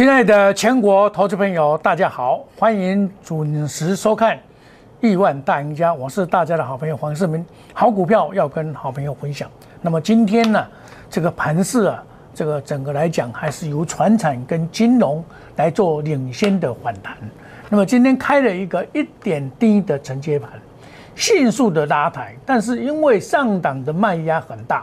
亲爱的全国投资朋友，大家好，欢迎准时收看《亿万大赢家》，我是大家的好朋友黄世明。好股票要跟好朋友分享。那么今天呢，这个盘势啊，这个整个来讲还是由船产跟金融来做领先的反弹。那么今天开了一个一点低的承接盘，迅速的拉抬，但是因为上档的卖压很大，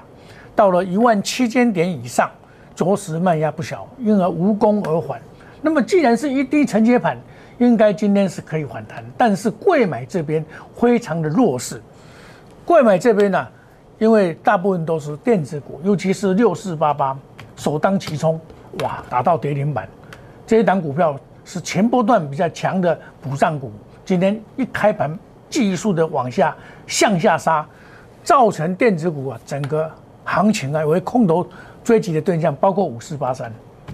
到了一万七千点以上。着实卖压不小，因而无功而返。那么既然是一低承接盘，应该今天是可以反弹。但是贵买这边非常的弱势。贵买这边呢，因为大部分都是电子股，尤其是六四八八首当其冲，哇，打到跌停板。这一档股票是前波段比较强的补涨股，今天一开盘技术的往下向下杀，造成电子股啊整个行情啊为空头。追击的对象包括五四八三，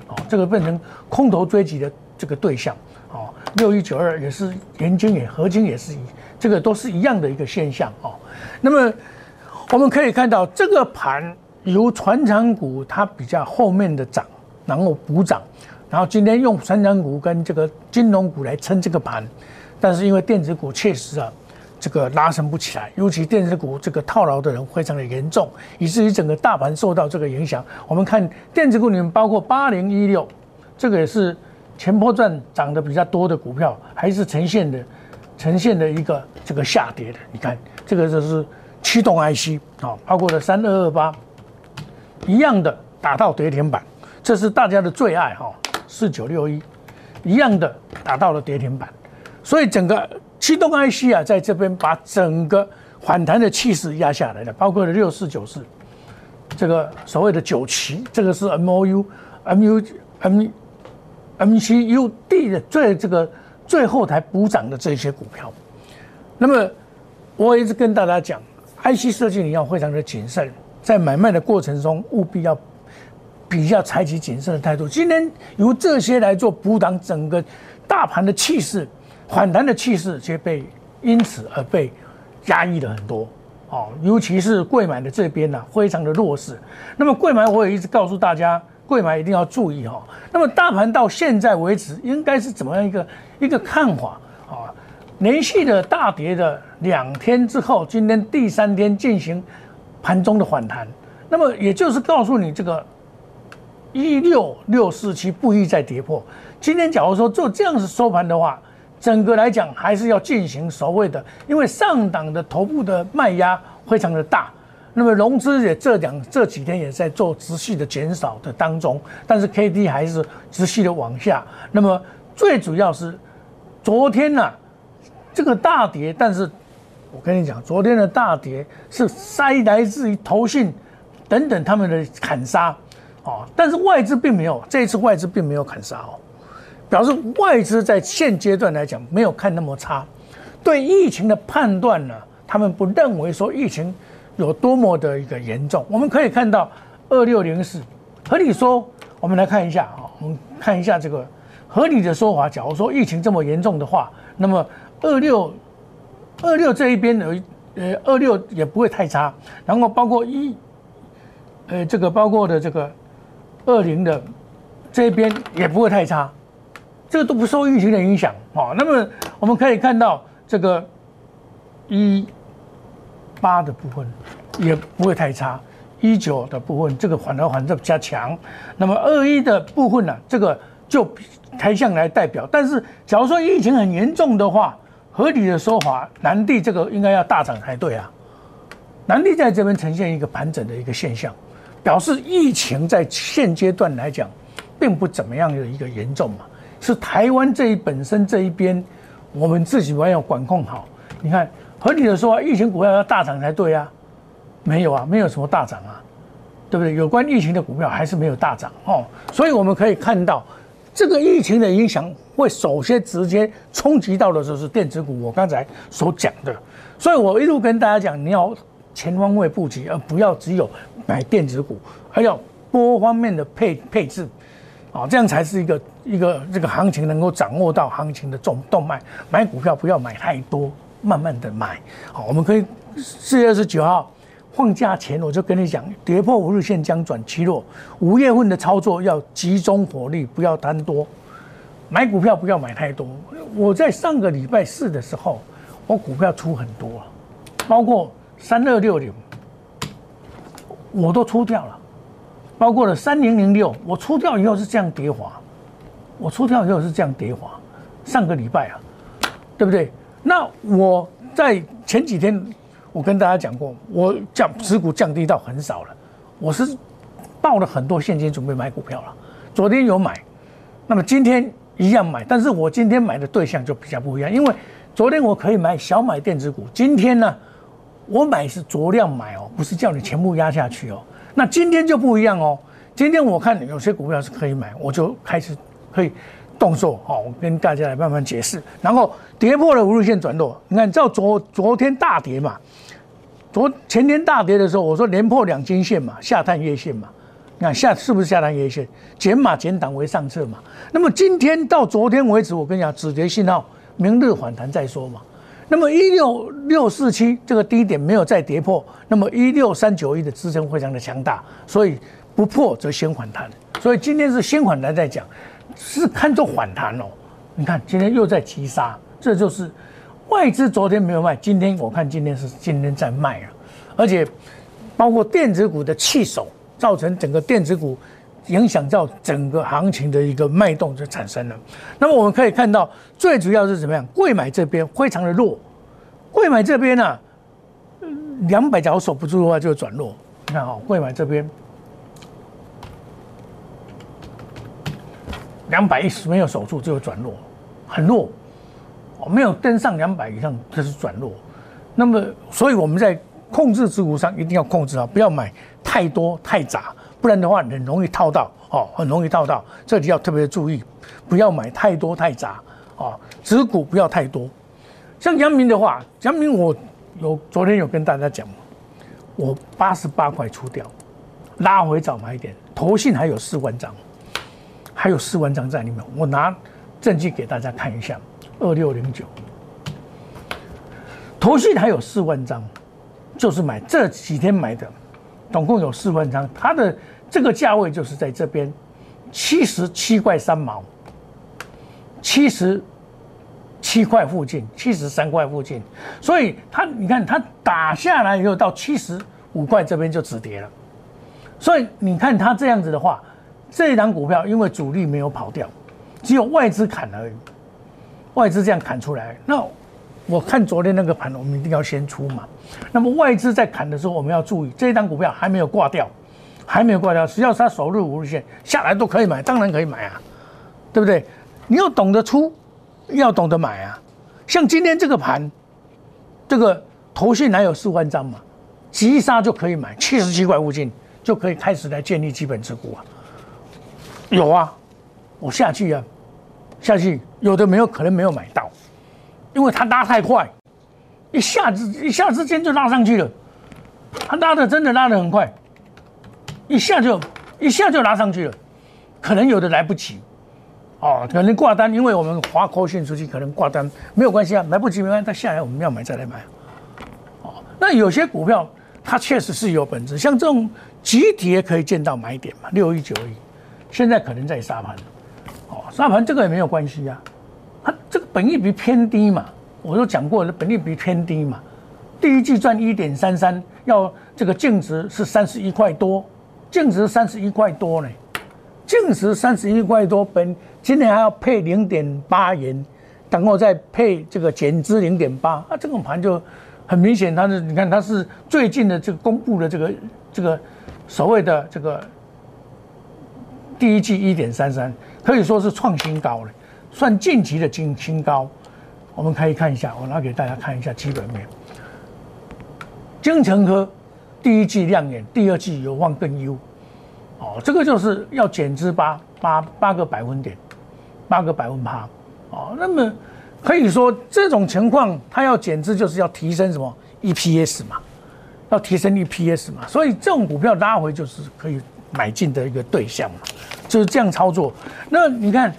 哦，这个变成空头追击的这个对象，哦，六一九二也是元金也合金也是一，这个都是一样的一个现象哦。那么我们可以看到这个盘由船长股它比较后面的涨，然后补涨，然后今天用船长股跟这个金融股来撑这个盘，但是因为电子股确实啊。这个拉升不起来，尤其电子股这个套牢的人非常的严重，以至于整个大盘受到这个影响。我们看电子股里面，包括八零一六，这个也是前波段涨得比较多的股票，还是呈现的呈现的一个这个下跌的。你看这个就是驱动 IC 啊，包括了三二二八一样的打到跌停板，这是大家的最爱哈。四九六一一样的打到了跌停板，所以整个。驱动 IC 啊，在这边把整个反弹的气势压下来了，包括了六四九四，这个所谓的九旗，这个是 MOU、MU、M、MCUD 的最这个最后台补涨的这些股票。那么我一直跟大家讲，IC 设计你要非常的谨慎，在买卖的过程中务必要比较采取谨慎的态度。今天由这些来做补涨整个大盘的气势。反弹的气势却被因此而被压抑了很多，哦，尤其是贵买的这边呢，非常的弱势。那么贵买我也一直告诉大家，贵买一定要注意哈。那么大盘到现在为止，应该是怎么样一个一个看法啊？连续的大跌的两天之后，今天第三天进行盘中的反弹，那么也就是告诉你这个一六六四七不宜再跌破。今天假如说做这样子收盘的话，整个来讲还是要进行所谓的，因为上档的头部的卖压非常的大，那么融资也这两这几天也在做持续的减少的当中，但是 K D 还是持续的往下。那么最主要是昨天呢这个大跌，但是我跟你讲，昨天的大跌是塞来自于投信等等他们的砍杀，哦，但是外资并没有，这一次外资并没有砍杀哦。表示外资在现阶段来讲没有看那么差，对疫情的判断呢，他们不认为说疫情有多么的一个严重。我们可以看到二六零四，合理说，我们来看一下啊，我们看一下这个合理的说法。假如说疫情这么严重的话，那么二六二六这一边的呃二六也不会太差，然后包括一呃这个包括的这个二零的这一边也不会太差。这个都不受疫情的影响，哦。那么我们可以看到这个一八的部分也不会太差，一九的部分这个反而反正比较强。那么二一的部分呢，这个就台向来代表。但是假如说疫情很严重的话，合理的说法，南地这个应该要大涨才对啊。南地在这边呈现一个盘整的一个现象，表示疫情在现阶段来讲，并不怎么样的一个严重嘛。是台湾这一本身这一边，我们自己要管控好。你看，合理的说，疫情股票要大涨才对啊，没有啊，没有什么大涨啊，对不对？有关疫情的股票还是没有大涨哦。所以我们可以看到，这个疫情的影响会首先直接冲击到的就是电子股。我刚才所讲的，所以我一路跟大家讲，你要全方位布局，而不要只有买电子股，还要多方面的配配置。啊，这样才是一个一个这个行情能够掌握到行情的重动脉。买股票不要买太多，慢慢的买。好，我们可以四月二十九号放假前我就跟你讲，跌破五日线将转期弱，五月份的操作要集中火力，不要贪多，买股票不要买太多。我在上个礼拜四的时候，我股票出很多，包括三二六零，我都出掉了，包括了三零零六，我出掉以后是这样跌滑，我出掉以后是这样跌滑，上个礼拜啊，对不对？那我在前几天。我跟大家讲过，我降持股降低到很少了，我是报了很多现金准备买股票了。昨天有买，那么今天一样买，但是我今天买的对象就比较不一样，因为昨天我可以买小买电子股，今天呢，我买是酌量买哦，不是叫你全部压下去哦。那今天就不一样哦，今天我看有些股票是可以买，我就开始可以动作哦，我跟大家来慢慢解释。然后跌破了五日线转弱，你看照昨昨天大跌嘛。昨前天大跌的时候，我说连破两金线嘛，下探月线嘛，你看下是不是下探月线？减码减档为上策嘛。那么今天到昨天为止，我跟你讲止跌信号，明日反弹再说嘛。那么一六六四七这个低点没有再跌破，那么一六三九一的支撑非常的强大，所以不破则先反弹。所以今天是先反弹再讲，是看作反弹哦。你看今天又在急杀，这就是。外资昨天没有卖，今天我看今天是今天在卖啊，而且包括电子股的弃手，造成整个电子股影响到整个行情的一个脉动就产生了。那么我们可以看到，最主要是怎么样？贵买这边非常的弱，贵买这边呢，两百角守不住的话就转弱。你看哈，贵买这边两百一十没有守住就转弱，很弱。没有登上两百以上，就是转弱。那么，所以我们在控制持股上一定要控制啊，不要买太多太杂，不然的话很容易套到哦，很容易套到。这里要特别注意，不要买太多太杂哦，持股不要太多。像阳明的话，阳明我有昨天有跟大家讲，我八十八块出掉，拉回早买一点，投信还有四万张，还有四万张在里面，我拿证据给大家看一下。二六零九，投信还有四万张，就是买这几天买的，总共有四万张，它的这个价位就是在这边七十七块三毛，七十七块附近，七十三块附近，所以它你看它打下来以后到七十五块这边就止跌了，所以你看它这样子的话，这一档股票因为主力没有跑掉，只有外资砍而已。外资这样砍出来，那我看昨天那个盘，我们一定要先出嘛。那么外资在砍的时候，我们要注意，这一张股票还没有挂掉，还没有挂掉，只要它首日五日线下来都可以买，当然可以买啊，对不对？你要懂得出，要懂得买啊。像今天这个盘，这个头信还有四万张嘛，急杀就可以买，七十七块附近就可以开始来建立基本持股啊。有啊，我下去啊。下去有的没有可能没有买到，因为它拉太快，一下子一下之间就拉上去了，它拉的真的拉的很快，一下就一下就拉上去了，可能有的来不及，哦，可能挂单，因为我们划口讯出去，可能挂单没有关系啊，来不及没关系，它下来我们要买再来买，哦，那有些股票它确实是有本质，像这种集体也可以见到买点嘛，六一九一，现在可能在杀盘。哦沙盘这个也没有关系呀，本益比偏低嘛，我都讲过了，本益比偏低嘛，第一季赚一点三三，要这个净值是三十一块多，净值三十一块多呢，净值三十一块多，本今年还要配零点八元，等后再配这个减资零点八，啊，这种盘就很明显，它是你看它是最近的这个公布的这个这个所谓的这个第一季一点三三。可以说是创新高了，算近期的新新高。我们可以看一下，我拿给大家看一下基本面。精诚科第一季亮眼，第二季有望更优。哦，这个就是要减资八八八个百分点，八个百分趴。哦，那么可以说这种情况，它要减资就是要提升什么 EPS 嘛，要提升 EPS 嘛，所以这种股票拉回就是可以买进的一个对象嘛。就是这样操作，那你看，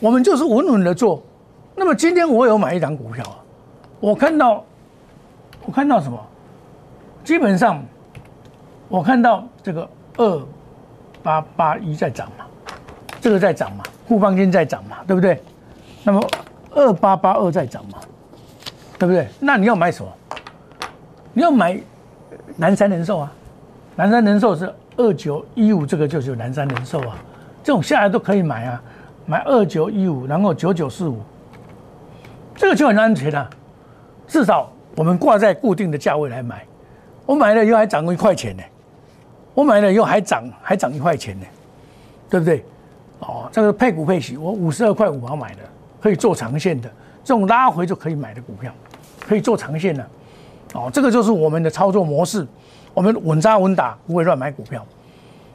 我们就是稳稳的做。那么今天我有买一张股票啊，我看到，我看到什么？基本上我看到这个二八八一在涨嘛，这个在涨嘛，沪邦金在涨嘛，对不对？那么二八八二在涨嘛，对不对？那你要买什么？你要买南山人寿啊，南山人寿是二九一五，这个就是南山人寿啊，这种下来都可以买啊，买二九一五，然后九九四五，这个就很安全啊，至少我们挂在固定的价位来买，我买了以后还涨过一块钱呢，我买了以后还涨还涨一块钱呢，对不对？哦，这个配股配息，我五十二块五毛买的，可以做长线的，这种拉回就可以买的股票，可以做长线的。哦，这个就是我们的操作模式，我们稳扎稳打，不会乱买股票。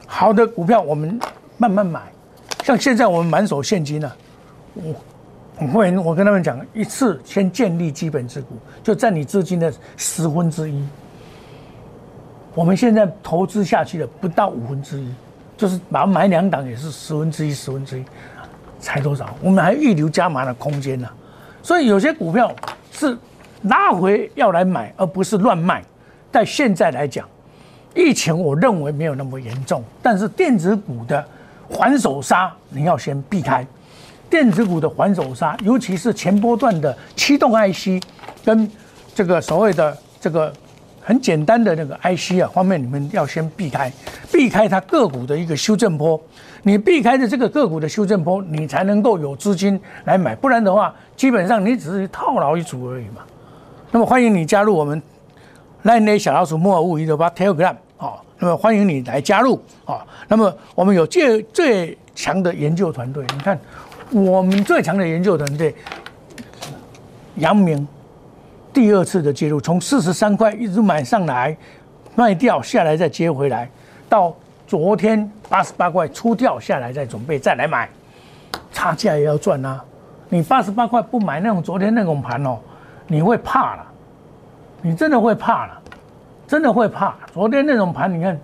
好的股票我们慢慢买，像现在我们满手现金呢，我会我跟他们讲，一次先建立基本持股，就占你资金的十分之一。我们现在投资下去的不到五分之一，就是把买两档也是十分之一，十分之一，才多少？我们还预留加码的空间呢。所以有些股票是。拉回要来买，而不是乱卖。但现在来讲，疫情我认为没有那么严重，但是电子股的还手杀你要先避开。电子股的还手杀，尤其是前波段的驱动 IC 跟这个所谓的这个很简单的那个 IC 啊方面，你们要先避开，避开它个股的一个修正波。你避开的这个个股的修正波，你才能够有资金来买，不然的话，基本上你只是套牢一组而已嘛。那么欢迎你加入我们 Line 小老鼠莫尔物一六八 Telegram，那么欢迎你来加入啊。那么我们有最最强的研究团队，你看我们最强的研究团队，杨明第二次的介入，从四十三块一直买上来，卖掉下来再接回来，到昨天八十八块出掉下来再准备再来买，差价也要赚啊！你八十八块不买那种昨天那种盘哦。你会怕了，你真的会怕了，真的会怕。昨天那种盘，你看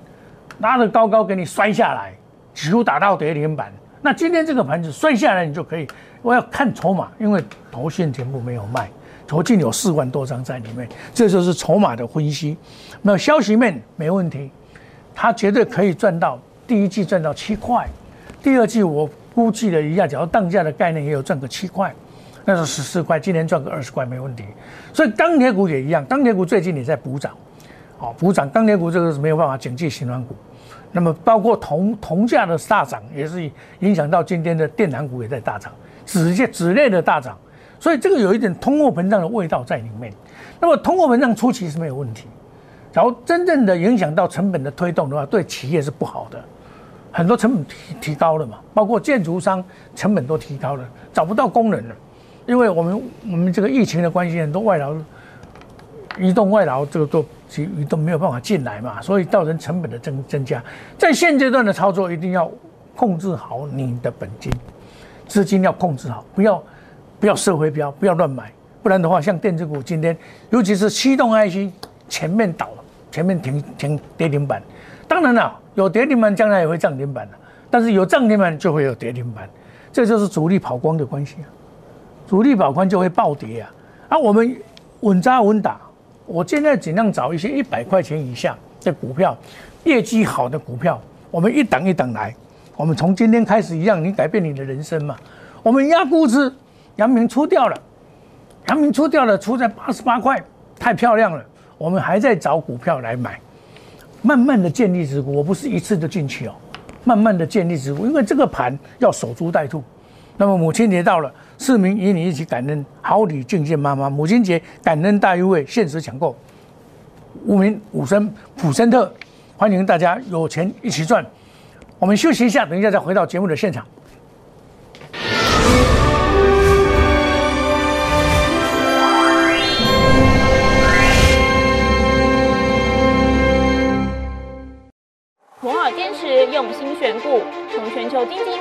拉的高高给你摔下来，几乎打到跌停板。那今天这个盘子摔下来，你就可以。我要看筹码，因为头线全部没有卖，头进有四万多张在里面，这就是筹码的分析。那消息面没问题，它绝对可以赚到第一季赚到七块，第二季我估计了一下，假如当价的概念也有赚个七块。那是十四块，今年赚个二十块没问题。所以钢铁股也一样，钢铁股最近也在补涨，哦，补涨。钢铁股这个是没有办法警戒新软股。那么包括铜铜价的大涨，也是影响到今天的电缆股也在大涨，纸业纸类的大涨。所以这个有一点通货膨胀的味道在里面。那么通货膨胀初期是没有问题，然后真正的影响到成本的推动的话，对企业是不好的。很多成本提提高了嘛，包括建筑商成本都提高了，找不到工人了。因为我们我们这个疫情的关系，很多外劳移动外劳这个都其都没有办法进来嘛，所以造成成本的增增加。在现阶段的操作，一定要控制好你的本金，资金要控制好，不要不要射回标，不要乱买，不然的话，像电子股今天，尤其是驱动 IC 前面倒了，前面停停跌停板，当然了，有跌停板将来也会涨停板的，但是有涨停板就会有跌停板，这就是主力跑光的关系啊。主力保宽就会暴跌啊！啊，我们稳扎稳打，我现在尽量找一些一百块钱以下的股票，业绩好的股票，我们一档一档来。我们从今天开始一样，你改变你的人生嘛。我们压估值，阳明出掉了，阳明出掉了，出在八十八块，太漂亮了。我们还在找股票来买，慢慢的建立持股，我不是一次就进去哦，慢慢的建立持股，因为这个盘要守株待兔。那么母亲节到了。市民与你一起感恩，好礼敬献妈妈。母亲节感恩大优惠，限时抢购。五名五升普森特，欢迎大家有钱一起赚。我们休息一下，等一下再回到节目的现场。摩尔坚持用心选股，从全球经济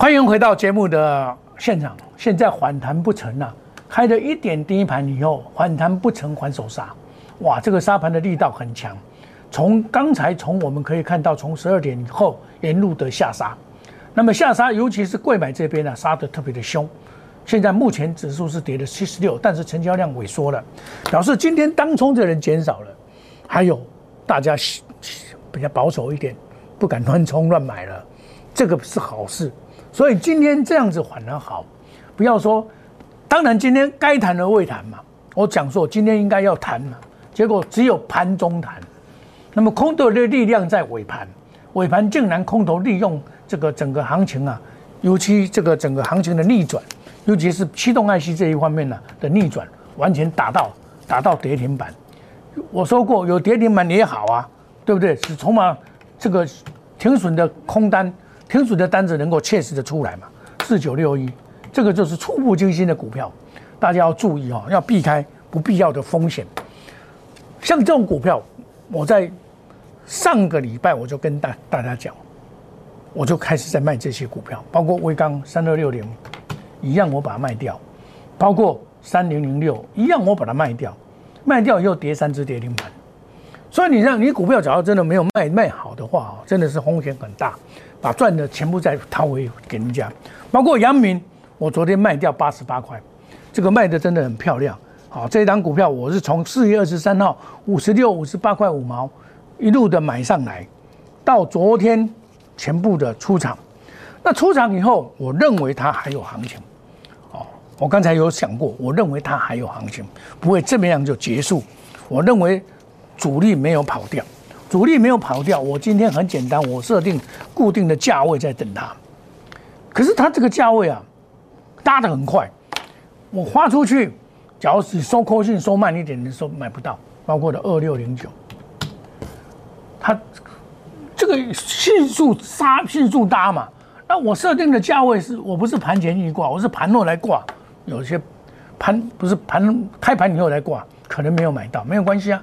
欢迎回到节目的现场。现在反弹不成了，开了一点低盘以后，反弹不成还手杀，哇，这个杀盘的力道很强。从刚才从我们可以看到，从十二点以后沿路的下杀，那么下杀，尤其是贵买这边呢，杀的特别的凶。现在目前指数是跌了七十六，但是成交量萎缩了，表示今天当冲的人减少了，还有大家比较保守一点，不敢乱冲乱买了，这个是好事。所以今天这样子反而好，不要说，当然今天该谈的未谈嘛。我讲说今天应该要谈嘛，结果只有盘中谈。那么空头的力量在尾盘，尾盘竟然空头利用这个整个行情啊，尤其这个整个行情的逆转，尤其是驱动 IC 这一方面呢的逆转，完全打到打到跌停板。我说过有跌停板也好啊，对不对？是筹码这个停损的空单。停损的单子能够切实的出来嘛？四九六一，这个就是触目惊心的股票，大家要注意哦，要避开不必要的风险。像这种股票，我在上个礼拜我就跟大大家讲，我就开始在卖这些股票，包括威刚三二六零，一样我把它卖掉，包括三零零六一样我把它卖掉，卖掉以后跌三只跌停板。所以你让你股票只要真的没有卖卖好的话哦，真的是风险很大。把赚的全部再掏回给人家，包括阳明，我昨天卖掉八十八块，这个卖的真的很漂亮。好，这一档股票我是从四月二十三号五十六、五十八块五毛一路的买上来，到昨天全部的出场。那出场以后，我认为它还有行情。哦，我刚才有想过，我认为它还有行情，不会这么样就结束。我认为主力没有跑掉。主力没有跑掉，我今天很简单，我设定固定的价位在等它。可是它这个价位啊，搭的很快，我花出去，假如是收扣信收慢一点的时候买不到，包括的二六零九，它这个迅速杀、迅速搭嘛。那我设定的价位是我不是盘前一挂，我是盘后来挂，有些盘不是盘开盘以后来挂，可能没有买到，没有关系啊，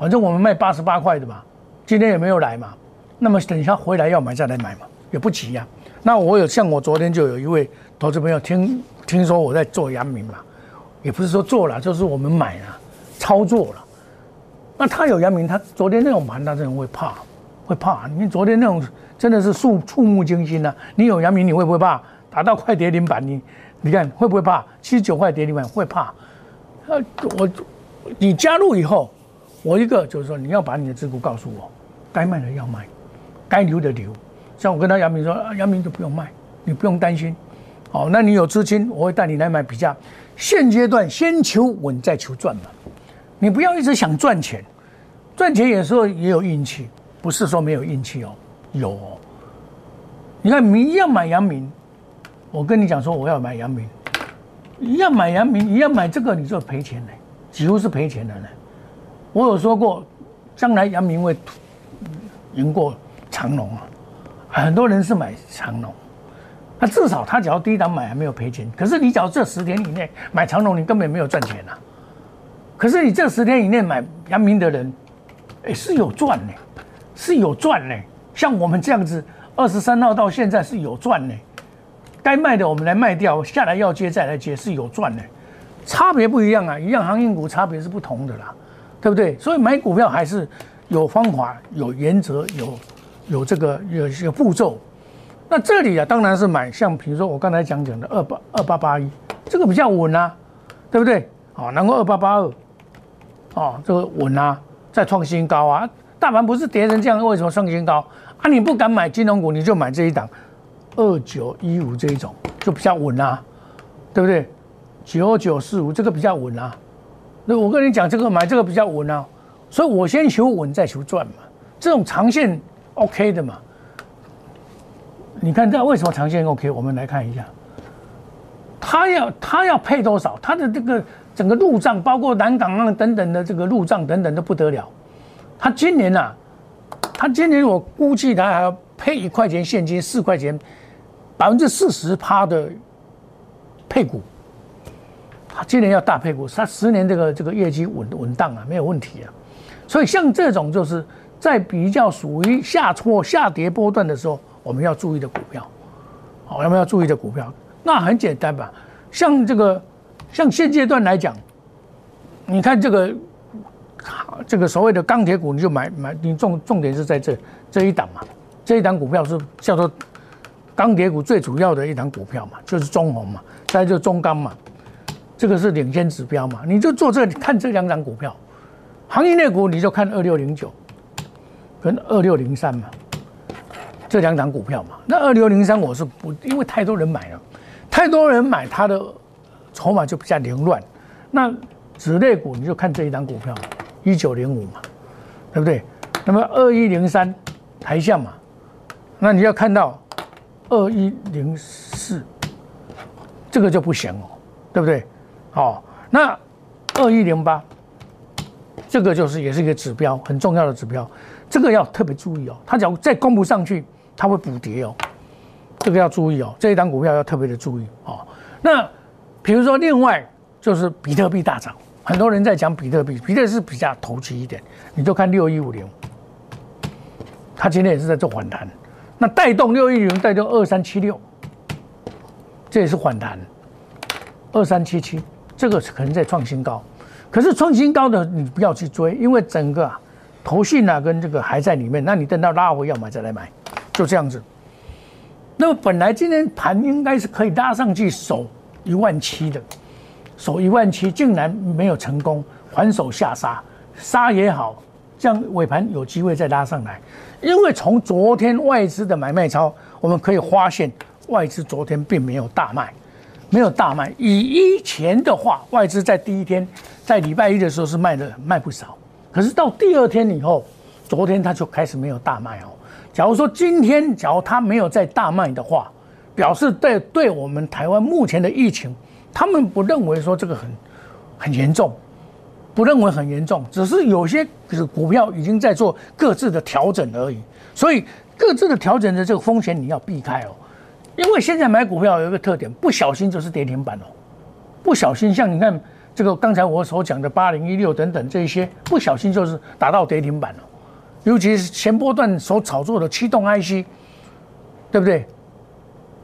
反正我们卖八十八块的嘛。今天也没有来嘛，那么等一下回来要买再来买嘛，也不急呀。那我有像我昨天就有一位投资朋友听听说我在做阳明嘛，也不是说做了，就是我们买了操作了。那他有阳明，他昨天那种盘他真的会怕，会怕。你昨天那种真的是触触目惊心呐。你有阳明你会不会怕？打到快跌停板你你看会不会怕？七十九块跌停板会怕。呃，我你加入以后，我一个就是说你要把你的持股告诉我。该卖的要卖，该留的留。像我跟他杨明说，杨明就不用卖，你不用担心。好，那你有资金，我会带你来买比较。现阶段先求稳再求赚嘛，你不要一直想赚钱，赚钱有时候也有运气，不是说没有运气哦，有。你看，你一样买阳明，我跟你讲说我要买阳明，一样买阳明，一样买这个，你就赔钱呢，几乎是赔钱的呢。我有说过，将来阳明会。赢过长隆啊，很多人是买长隆，那至少他只要低档买还没有赔钱。可是你只要这十天以内买长隆，你根本没有赚钱呐。可是你这十天以内买阳明的人，哎是有赚呢，是有赚呢。像我们这样子，二十三号到现在是有赚呢。该卖的我们来卖掉，下来要接再来接是有赚的，差别不一样啊，一样航运股差别是不同的啦，对不对？所以买股票还是。有方法，有原则，有有这个有一些步骤。那这里啊，当然是买像比如说我刚才讲讲的二八二八八一，这个比较稳啊，对不对？好，然后二八八二，哦，这个稳啊，再创新高啊。大盘不是跌成这样，为什么创新高啊？你不敢买金融股，你就买这一档二九一五这一种，就比较稳啊，对不对？九九四五这个比较稳啊。那我跟你讲，这个买这个比较稳啊。所以我先求稳再求赚嘛，这种长线 OK 的嘛。你看这为什么长线 OK？我们来看一下，它要它要配多少？它的这个整个入账，包括南港岸等等的这个入账等等都不得了。它今年呐，它今年我估计它还要配一块钱现金，四块钱，百分之四十趴的配股。他今年要大配股，它十年这个这个业绩稳稳当啊，没有问题啊。所以像这种就是在比较属于下挫下跌波段的时候。我们要注意的股票，好，我们要注意的股票，那很简单吧？像这个，像现阶段来讲，你看这个，这个所谓的钢铁股，你就买买，你重重点是在这这一档嘛？这一档股票是叫做钢铁股最主要的一档股票嘛，就是中红嘛，再就中钢嘛，这个是领先指标嘛？你就做这看这两档股票，行业类股你就看二六零九跟二六零三嘛。这两档股票嘛，那二六零三我是不，因为太多人买了，太多人买它的筹码就比较凌乱。那子类股你就看这一档股票，一九零五嘛，对不对？那么二一零三台象嘛，那你要看到二一零四，这个就不行哦，对不对？好，那二一零八，这个就是也是一个指标，很重要的指标，这个要特别注意哦。它只要再攻不上去。它会补跌哦，这个要注意哦，这一档股票要特别的注意哦。那比如说另外就是比特币大涨，很多人在讲比特币，比特币是比较投机一点，你就看六一五零，它今天也是在做反弹，那带动六一零带动二三七六，这也是反弹，二三七七这个可能在创新高，可是创新高的你不要去追，因为整个投信啊跟这个还在里面，那你等到拉回要买再来买。就这样子，那么本来今天盘应该是可以拉上去守一万七的，守一万七竟然没有成功，还手下杀，杀也好，这样尾盘有机会再拉上来。因为从昨天外资的买卖超，我们可以发现外资昨天并没有大卖，没有大卖。以以前的话，外资在第一天，在礼拜一的时候是卖的卖不少，可是到第二天以后，昨天他就开始没有大卖哦。假如说今天，假如他没有在大卖的话，表示对对我们台湾目前的疫情，他们不认为说这个很很严重，不认为很严重，只是有些股票已经在做各自的调整而已。所以各自的调整的这个风险你要避开哦，因为现在买股票有一个特点，不小心就是跌停板哦，不小心像你看这个刚才我所讲的八零一六等等这些，不小心就是达到跌停板了。尤其是前波段所炒作的驱动 IC，对不对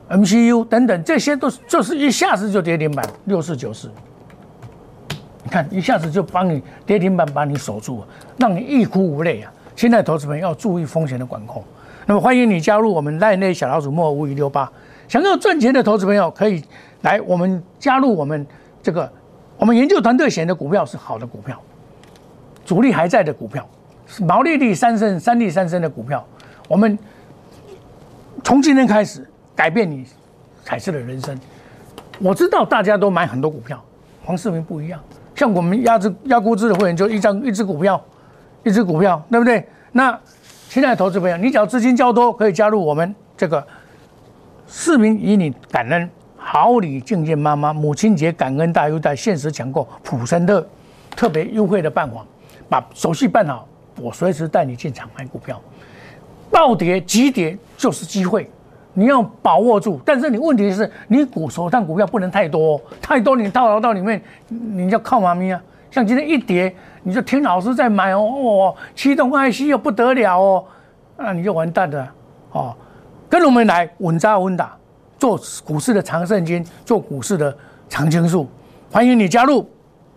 ？MCU 等等，这些都就是一下子就跌停板六四九四，你看一下子就帮你跌停板把你守住，让你欲哭无泪啊！现在投资朋友要注意风险的管控。那么欢迎你加入我们赖内小老鼠莫五一六八，想要赚钱的投资朋友可以来我们加入我们这个我们研究团队选的股票是好的股票，主力还在的股票。毛利率三升、三利三升的股票，我们从今天开始改变你彩色的人生。我知道大家都买很多股票，黄世明不一样。像我们压制压估值的会员，就一张一只股票，一只股票，对不对？那现在投资朋友，你只要资金较多，可以加入我们这个市民以你感恩好礼敬见妈妈母亲节感恩大优待限时抢购普森特特别优惠的办法，把手续办好。我随时带你进场买股票，暴跌急跌就是机会，你要把握住。但是你问题是你股手上股票不能太多，太多你套牢到里面，你要靠妈咪啊。像今天一跌，你就听老师在买哦，哦，驱动 IC 又不得了哦，那你就完蛋了哦。跟我们来稳扎稳打，做股市的长胜军，做股市的长青树，欢迎你加入。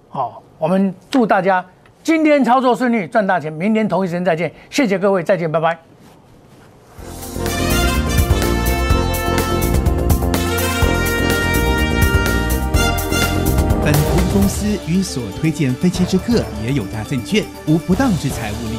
好，我们祝大家。今天操作顺利，赚大钱。明天同一时间再见，谢谢各位，再见，拜拜。本公司与所推荐分期之客也有大证券无不当之财务利